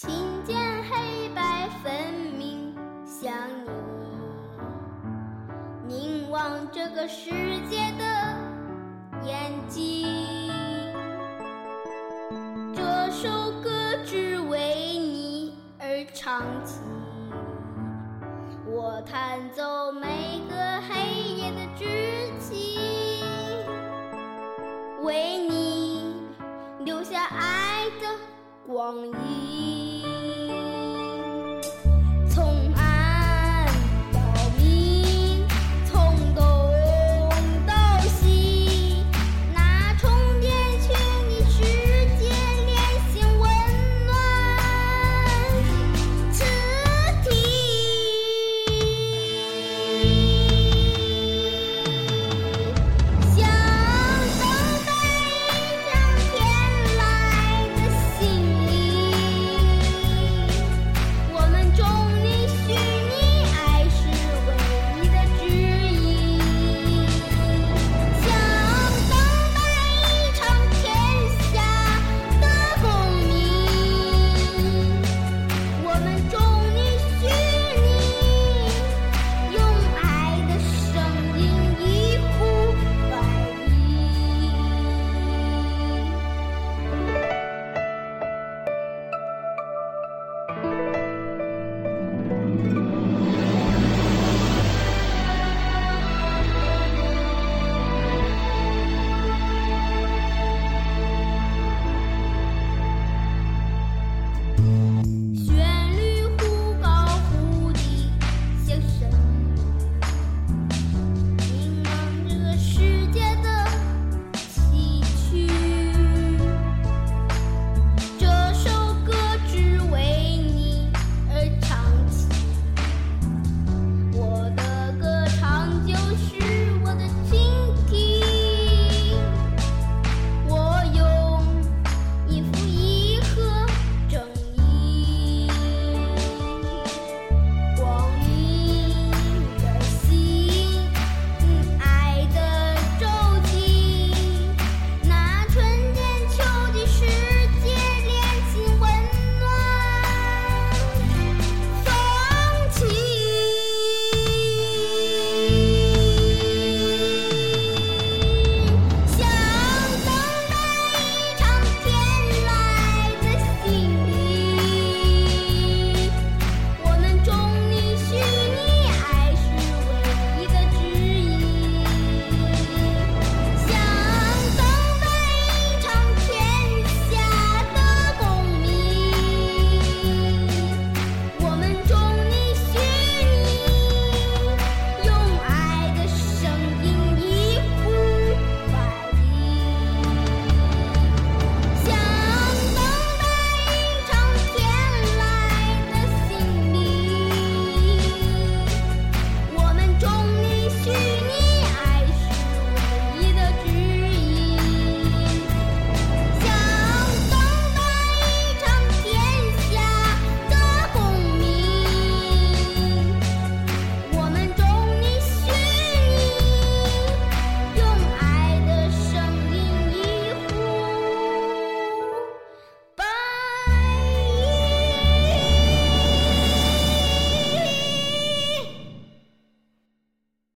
听见黑白分明，想你凝望这个世界的眼睛。这首歌只为你而唱起，我弹奏每个黑夜的剧情，为你留下爱的光影。